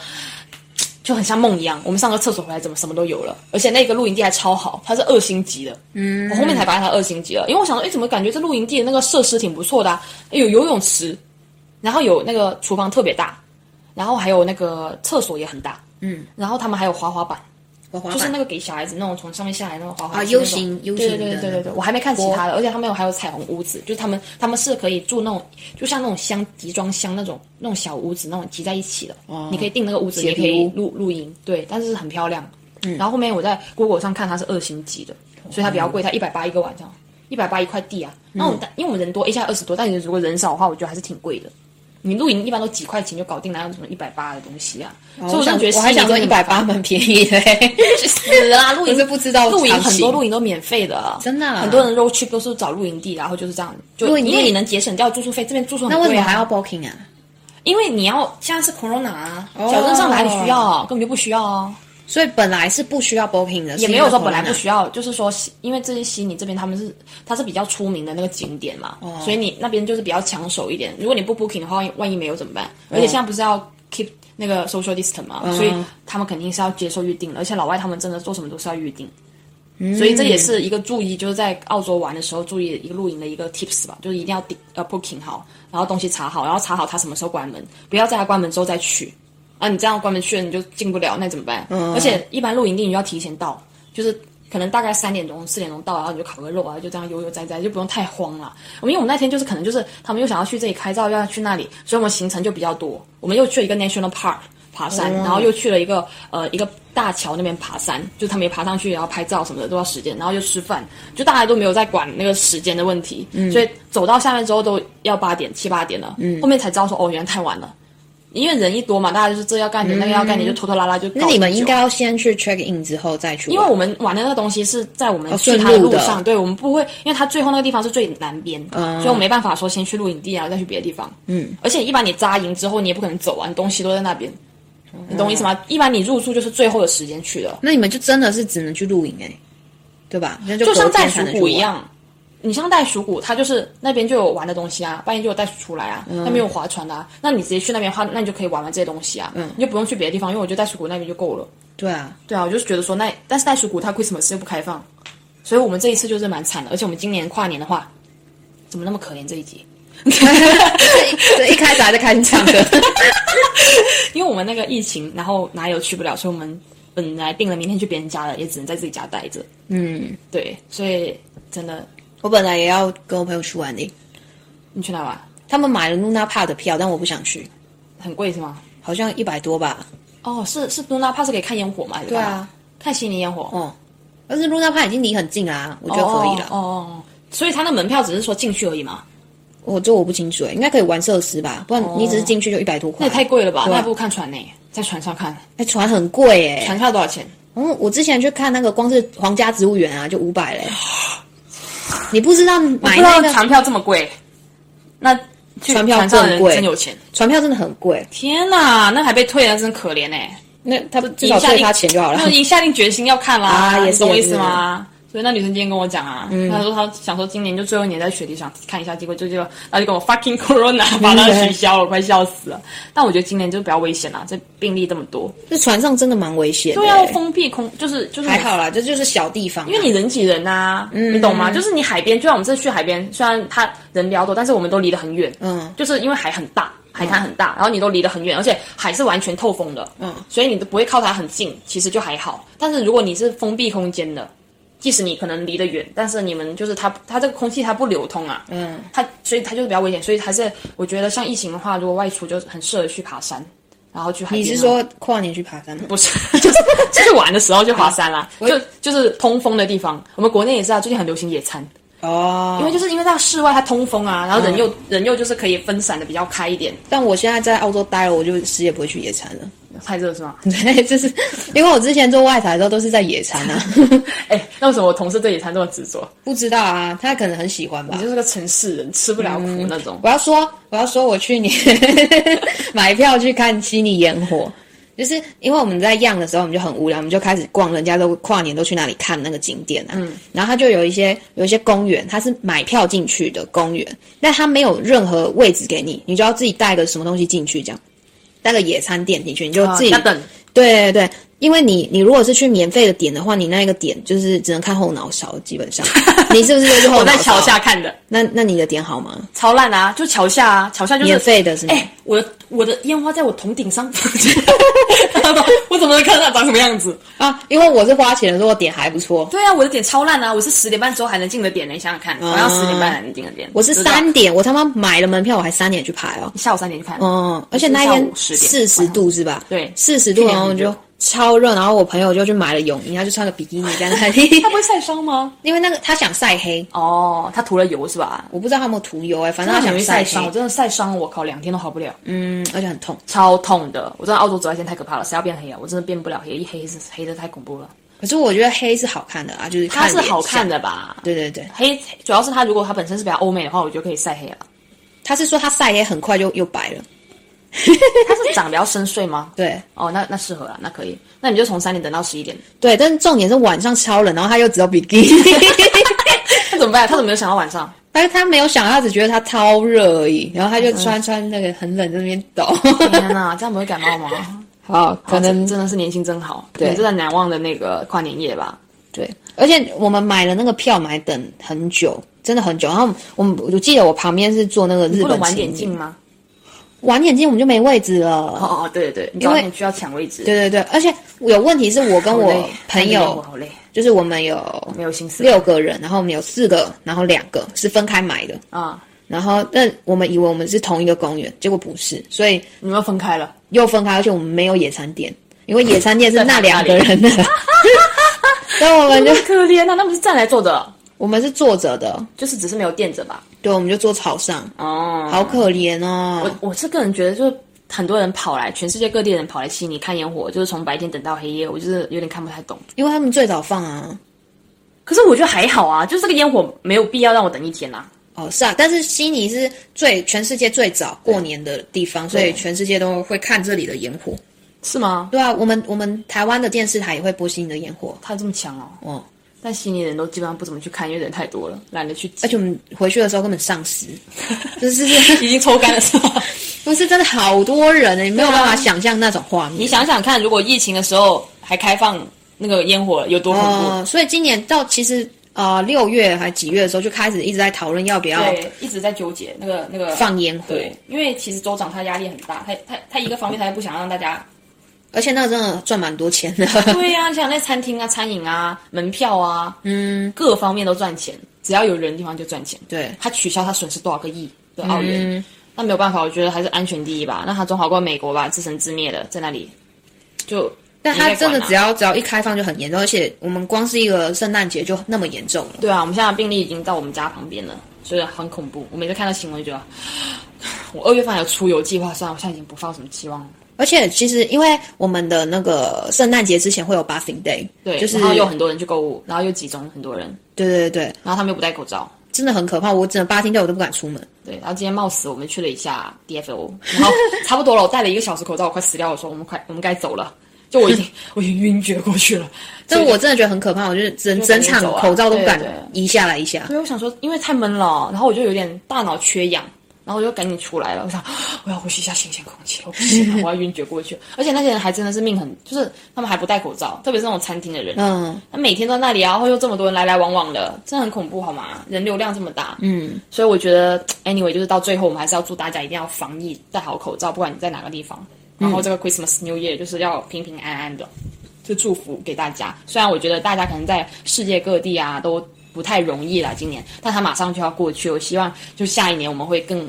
[SPEAKER 2] 就很像梦一样，我们上个厕所回来，怎么什么都有了？而且那个露营地还超好，它是二星级的。嗯，我后面才发现它二星级了，因为我想说，哎，怎么感觉这露营地的那个设施挺不错的？啊有游泳池，然后有那个厨房特别大，然后还有那个厕所也很大。嗯，然后他们还有滑滑板。就是那个给小孩子那种从上面下来那种滑滑
[SPEAKER 1] 啊，U 型 U 型
[SPEAKER 2] 的，对对对对对，我还没看其他的，而且他们有还有彩虹屋子，就是他们他们是可以住那种，就像那种箱集装箱那种那种小屋子那种集在一起的，哦，你可以订那个屋子，也可以露露营，对，但是很漂亮。嗯，然后后面我在 Google 上看它是二星级的，所以它比较贵，它一百八一个晚上，一百八一块地啊。那我们因为我们人多，一下二十多，但是如果人少的话，我觉得还是挺贵的。你露营一般都几块钱就搞定，哪有什么一百八的东西啊？所以我觉得
[SPEAKER 1] 我还想说一百八蛮便宜的，
[SPEAKER 2] 死啊！露营
[SPEAKER 1] 是不知道
[SPEAKER 2] 露营很多露营都免费的，
[SPEAKER 1] 真的。
[SPEAKER 2] 很多人 road trip 都是找露营地，然后就是这样，就因为你能节省掉住宿费，这边住宿
[SPEAKER 1] 那为什么还要 booking 啊？
[SPEAKER 2] 因为你要现在是 corona 啊，小镇上哪里需要啊？根本就不需要啊。
[SPEAKER 1] 所以本来是不需要 booking 的，
[SPEAKER 2] 也没有说本来不需要，就是说，因为这些悉尼这边他们是它是比较出名的那个景点嘛，所以你那边就是比较抢手一点。如果你不 booking 的话，万一没有怎么办？而且现在不是要 keep 那个 social distance 嘛，所以他们肯定是要接受预定的。而且老外他们真的做什么都是要预定，所以这也是一个注意，就是在澳洲玩的时候注意一个露营的一个 tips 吧，就是一定要订呃 booking 好，然后东西查好，然后查好他什么时候关门，不要在他关门之后再去。啊，你这样关门去了，你就进不了，那怎么办？嗯，而且一般露营地你要提前到，就是可能大概三点钟、四点钟到，然后你就烤个肉啊，就这样悠悠哉哉，就不用太慌了。我们因为我们那天就是可能就是他们又想要去这里拍照，又要去那里，所以我们行程就比较多。我们又去了一个 National Park 爬山，然后又去了一个呃一个大桥那边爬山，就他们也爬上去，然后拍照什么的都要时间，然后又吃饭，就大家都没有在管那个时间的问题，所以走到下面之后都要八点七八点了，后面才知道说哦，原来太晚了。因为人一多嘛，大家就是这要干点，那个要干点，就拖拖拉拉就。
[SPEAKER 1] 那你们应该要先去 check in 之后再去。
[SPEAKER 2] 因为我们玩的那个东西是在我们去他的路上，对我们不会，因为它最后那个地方是最南边，嗯所以我没办法说先去露营地啊，再去别的地方。嗯。而且一般你扎营之后，你也不可能走啊，你东西都在那边，你懂我意思吗？一般你入住就是最后的时间去的。
[SPEAKER 1] 那你们就真的是只能去露营哎，对吧？
[SPEAKER 2] 就像袋鼠谷一样。你像袋鼠谷，它就是那边就有玩的东西啊，半夜就有袋鼠出来啊，那边有划船的，啊，那你直接去那边的话，那你就可以玩玩这些东西啊，你就不用去别的地方，因为我觉得袋鼠谷那边就够了。
[SPEAKER 1] 对啊，
[SPEAKER 2] 对啊，我就是觉得说那，但是袋鼠谷它 Christmas 又不开放，所以我们这一次就是蛮惨的，而且我们今年跨年的话，怎么那么可怜这一集？
[SPEAKER 1] 这一开始还在开心唱歌，
[SPEAKER 2] 因为我们那个疫情，然后哪有去不了，所以我们本来定了明天去别人家的，也只能在自己家待着。嗯，对，所以真的。
[SPEAKER 1] 我本来也要跟我朋友去玩的，
[SPEAKER 2] 你去哪玩？
[SPEAKER 1] 他们买了 Luna Park 的票，但我不想去，
[SPEAKER 2] 很贵是吗？
[SPEAKER 1] 好像一百多吧。
[SPEAKER 2] 哦，是是 Luna Park 是可以看烟火吗？
[SPEAKER 1] 对啊，
[SPEAKER 2] 看悉尼烟火。
[SPEAKER 1] 哦，但是 Luna Park 已经离很近啦，我觉得可以了。
[SPEAKER 2] 哦哦，所以他的门票只是说进去而已嘛？
[SPEAKER 1] 我这我不清楚诶，应该可以玩设施吧？不然你只是进去就一百多块，
[SPEAKER 2] 那也太贵了吧？那不如看船呢，在船上看。
[SPEAKER 1] 哎，船很贵哎，
[SPEAKER 2] 船票多少钱？
[SPEAKER 1] 嗯，我之前去看那个光是皇家植物园啊，就五百嘞。你不知道买那个
[SPEAKER 2] 船票这么贵？那
[SPEAKER 1] 船票
[SPEAKER 2] 真
[SPEAKER 1] 贵，
[SPEAKER 2] 真有钱。
[SPEAKER 1] 船票真的很贵。
[SPEAKER 2] 天哪，那还被退了，真可怜哎。
[SPEAKER 1] 那他不至少退他钱就好了。
[SPEAKER 2] 那已经下定决心要看啦
[SPEAKER 1] 啊，也是
[SPEAKER 2] 懂我意思吗？所以那女生今天跟我讲啊，她说她想说今年就最后一年在雪地上看一下，结果就就然后就跟我 fucking corona 把它取消了，快笑死了。但我觉得今年就比较危险啦，这病例这么多，
[SPEAKER 1] 这船上真的蛮危险。
[SPEAKER 2] 对，啊封闭空，就是就是
[SPEAKER 1] 还好啦，这就是小地方，
[SPEAKER 2] 因为你人挤人呐，你懂吗？就是你海边，就像我们这次去海边，虽然它人比较多，但是我们都离得很远，嗯，就是因为海很大，海滩很大，然后你都离得很远，而且海是完全透风的，嗯，所以你都不会靠它很近，其实就还好。但是如果你是封闭空间的。即使你可能离得远，但是你们就是它它这个空气它不流通啊，
[SPEAKER 1] 嗯，
[SPEAKER 2] 它所以它就是比较危险，所以还是我觉得像疫情的话，如果外出就很适合去爬山，然后去海边啊。
[SPEAKER 1] 你是说跨年去爬山吗？
[SPEAKER 2] 不是，就是出去玩的时候就爬山啦，就就是通风的地方。我们国内也是啊，最近很流行野餐，
[SPEAKER 1] 哦，
[SPEAKER 2] 因为就是因为在室外它通风啊，然后人又、人又就是可以分散的比较开一点。
[SPEAKER 1] 但我现在在澳洲待了，我就死也不会去野餐了。
[SPEAKER 2] 太热是吗？
[SPEAKER 1] 对，就是因为我之前做外采的时候都是在野餐啊，
[SPEAKER 2] 哎、那为什么我同事对野餐这么执着？
[SPEAKER 1] 不知道啊，他可能很喜欢吧
[SPEAKER 2] 你。就是个城市人，吃不了苦那种。
[SPEAKER 1] 我要说，我要说，我去年 买票去看悉尼烟火，就是因为我们在样的时候，我们就很无聊，我们就开始逛，人家都跨年都去哪里看那个景点啊。嗯，然后他就有一些有一些公园，他是买票进去的公园，但他没有任何位置给你，你就要自己带个什么东西进去，这样带个野餐垫进去，你就自己、
[SPEAKER 2] 等，
[SPEAKER 1] 对对对，因为你你如果是去免费的点的话，你那个点就是只能看后脑勺，基本上 你是不是就是后脑？
[SPEAKER 2] 我在桥下看的，
[SPEAKER 1] 那那你的点好吗？
[SPEAKER 2] 超烂啊！就桥下啊，桥下就是
[SPEAKER 1] 免费的是吗？
[SPEAKER 2] 哎、我的我的烟花在我头顶上，我怎么能看到它长什么样子？
[SPEAKER 1] 啊，因为我是花钱的，时候点还不错。
[SPEAKER 2] 对啊，我的点超烂啊！我是十点半之后还能进的点，你想想看，我要十点半才能进的点。
[SPEAKER 1] 我是
[SPEAKER 2] 知道
[SPEAKER 1] 三点，我他妈买了门票，我还三点去排哦。
[SPEAKER 2] 下午三点去看，
[SPEAKER 1] 嗯，而且那一天
[SPEAKER 2] 我是下午10点
[SPEAKER 1] 四十度是吧？
[SPEAKER 2] 对
[SPEAKER 1] 四十度，就超热，然后我朋友就去买了泳衣，他就穿个比基尼在那里
[SPEAKER 2] 他，不会晒伤吗？
[SPEAKER 1] 因为那个他想晒黑，
[SPEAKER 2] 哦，他涂了油是吧？
[SPEAKER 1] 我不知道他有没有涂油哎、反正他想晒
[SPEAKER 2] 容易晒伤，我，真的晒伤，我靠，两天都好不了，
[SPEAKER 1] 嗯，而且很痛。
[SPEAKER 2] 超痛的。我真的澳洲紫外线太可怕了，谁要变黑啊？我真的变不了黑，一黑是黑的太恐怖了。
[SPEAKER 1] 可是我觉得黑是好看的啊，就是
[SPEAKER 2] 它是好看
[SPEAKER 1] 的，
[SPEAKER 2] 的吧？
[SPEAKER 1] 对对对，
[SPEAKER 2] 黑主要是它如果它本身是比较欧美的话，我觉得可以晒黑了。
[SPEAKER 1] 他是说他晒黑很快就又白了，
[SPEAKER 2] 它是长得比较深邃吗？
[SPEAKER 1] 对
[SPEAKER 2] 哦，那那适合了，那可以。那你就从三点等到十一点，
[SPEAKER 1] 对，但是重点是晚上超冷，然后他又只有比基尼。
[SPEAKER 2] 那 怎么办？他怎么没有想到晚上？
[SPEAKER 1] 但是他没有想到，他只觉得他超热而已，然后他就穿穿那个很冷在那边抖。
[SPEAKER 2] 天哪，这样不会感冒吗？
[SPEAKER 1] 好，可能
[SPEAKER 2] 真的是年轻真好，
[SPEAKER 1] 对
[SPEAKER 2] 你这段难忘的那个跨年夜吧。
[SPEAKER 1] 对，而且我们买了那个票，买等很久，真的很久。然后我们我记得我旁边是坐那个日
[SPEAKER 2] 不能晚
[SPEAKER 1] 本情侣
[SPEAKER 2] 点进吗？
[SPEAKER 1] 晚点进我们就没位置了。
[SPEAKER 2] 哦哦，对对对，
[SPEAKER 1] 因为
[SPEAKER 2] 早点需要抢位置。
[SPEAKER 1] 对对对，而且有问题是我跟我朋友，
[SPEAKER 2] 好累，
[SPEAKER 1] 就是我们有
[SPEAKER 2] 没有心思
[SPEAKER 1] 六个人，然后我们有四个，然后两个是分开买的。
[SPEAKER 2] 啊！
[SPEAKER 1] 然后那我们以为我们是同一个公园，结果不是，所以
[SPEAKER 2] 你们分开了，
[SPEAKER 1] 又分开，而且我们没有野餐垫，因为野餐垫是 那两个人的，所以我们就
[SPEAKER 2] 可怜啊！那不是站来坐着，
[SPEAKER 1] 我们是坐着的，
[SPEAKER 2] 就是只是没有垫着吧？
[SPEAKER 1] 对，我们就坐草上，
[SPEAKER 2] 哦，
[SPEAKER 1] 好可怜哦。
[SPEAKER 2] 我我是个人觉得，就是很多人跑来，全世界各地的人跑来悉尼看烟火，就是从白天等到黑夜，我就是有点看不太懂。
[SPEAKER 1] 因为他们最早放啊，
[SPEAKER 2] 可是我觉得还好啊，就是这个烟火没有必要让我等一天呐、
[SPEAKER 1] 哦是啊，但是悉尼是最全世界最早过年的地方，所以全世界都会看这里的烟火。
[SPEAKER 2] 是吗？
[SPEAKER 1] 对啊，我们我们台湾的电视台也会播悉尼的烟火。
[SPEAKER 2] 他这么强哦，
[SPEAKER 1] 哦，
[SPEAKER 2] 但悉尼人都基本上不怎么去看，因为人太多了，懒得去。
[SPEAKER 1] 而且我们回去的时候根本丧尸，就是
[SPEAKER 2] 已经抽干了是吧？
[SPEAKER 1] 不是真的好多人呢，你没有办法想象那种画面。
[SPEAKER 2] 你想想看，如果疫情的时候还开放那个烟火，有多恐怖？
[SPEAKER 1] 哦，所以今年到其实呃六月还几月的时候就开始一直在讨论要不要
[SPEAKER 2] 对，一直在纠结那个那个
[SPEAKER 1] 放烟火，
[SPEAKER 2] 对，因为其实州长他压力很大，他他他一个方面他也不想让大家
[SPEAKER 1] 而且那个真的赚蛮多钱的。
[SPEAKER 2] 对呀、你想那餐厅啊、餐饮啊、门票啊，嗯，各方面都赚钱，只要有人的地方就赚钱。
[SPEAKER 1] 对，
[SPEAKER 2] 他取消，他损失多少个亿的澳元？那没有办法，我觉得还是安全第一吧。那他总好过美国吧，自生自灭的在那里，就
[SPEAKER 1] 但他真的只
[SPEAKER 2] 要
[SPEAKER 1] 要只要一开放就很严重，而且我们光是一个圣诞节就那么严重了。
[SPEAKER 2] 对啊，我们现在病例已经到我们家旁边了，所以很恐怖。我每次看到新闻就觉得，我二月份还有出游计划，算了，我现在已经不放什么期望了。
[SPEAKER 1] 而且其实因为我们的那个圣诞节之前会有 Buffing Day，
[SPEAKER 2] 对，
[SPEAKER 1] 就是
[SPEAKER 2] 然后有很多人去购物，然后又集中很多人，
[SPEAKER 1] 对对对，
[SPEAKER 2] 然后他们又不戴口罩。
[SPEAKER 1] 真的很可怕。我整个 Buffing Day 我都不敢出门。
[SPEAKER 2] 对，然后今天冒死我们去了一下 DFO，然后差不多了，我戴了一个小时口罩，我快死掉了，我说我们快我们该走了，就我已经 我已经晕厥过去了。
[SPEAKER 1] 但是我真的觉得很可怕，我就是整整场口罩都不敢
[SPEAKER 2] 对对
[SPEAKER 1] 移下来一下。
[SPEAKER 2] 对，我想说，因为太闷了，然后我就有点大脑缺氧，然后我就赶紧出来了。我想，我要呼吸一下新鲜空气，我不行了，我要晕厥过去。而且那些人还真的是命很，就是他们还不戴口罩，特别是那种餐厅的人，
[SPEAKER 1] 嗯，
[SPEAKER 2] 他每天都在那里啊，然后又这么多人来来往往的，真的很恐怖，好吗？人流量这么大，嗯，所以我觉得，anyway，就是到最后，我们还是要祝大家一定要防疫，戴好口罩，不管你在哪个地方。然后这个 Christmas New Year 就是要平平安安的。就祝福给大家。虽然我觉得大家可能在世界各地啊都不太容易了，今年，但它马上就要过去，我希望就下一年我们会更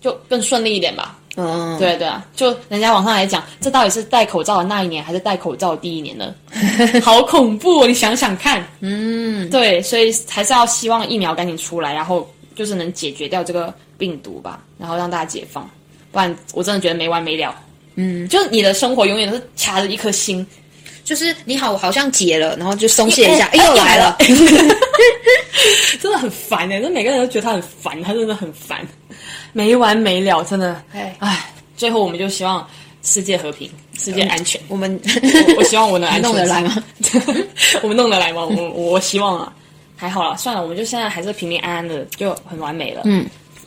[SPEAKER 2] 就更顺利一点吧。
[SPEAKER 1] 嗯，
[SPEAKER 2] 对对啊，就人家网上来讲，这到底是戴口罩的那一年，还是戴口罩的第一年呢？好恐怖、哦！你想想看，
[SPEAKER 1] 嗯，
[SPEAKER 2] 对，所以还是要希望疫苗赶紧出来，然后就是能解决掉这个病毒吧，然后让大家解放，不然我真的觉得没完没了。嗯，就是你的生活永远都是卡着一颗心，
[SPEAKER 1] 就是你好，好像解了，然后就松懈一下，哎，又来了，
[SPEAKER 2] 真的很烦哎、这每个人都觉得他很烦，他真的很烦，没完没了，真的，
[SPEAKER 1] 哎
[SPEAKER 2] 唉，最后我们就希望世界和平，世界安全。
[SPEAKER 1] 我们
[SPEAKER 2] 我我希望我能安全
[SPEAKER 1] 弄得来吗？
[SPEAKER 2] 我们弄得来吗？我我希望啊，还好啦，算了，我们就现在还是平平安安的，就很完美了。
[SPEAKER 1] 嗯，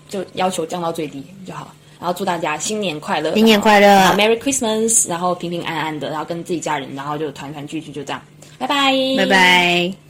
[SPEAKER 2] 就要求降到最低就好。然后祝大家新年快乐，
[SPEAKER 1] 新年快乐
[SPEAKER 2] ，Merry Christmas，然后平平安安的，然后跟自己家人，然后就团团聚聚，就这样，拜拜，
[SPEAKER 1] 拜拜。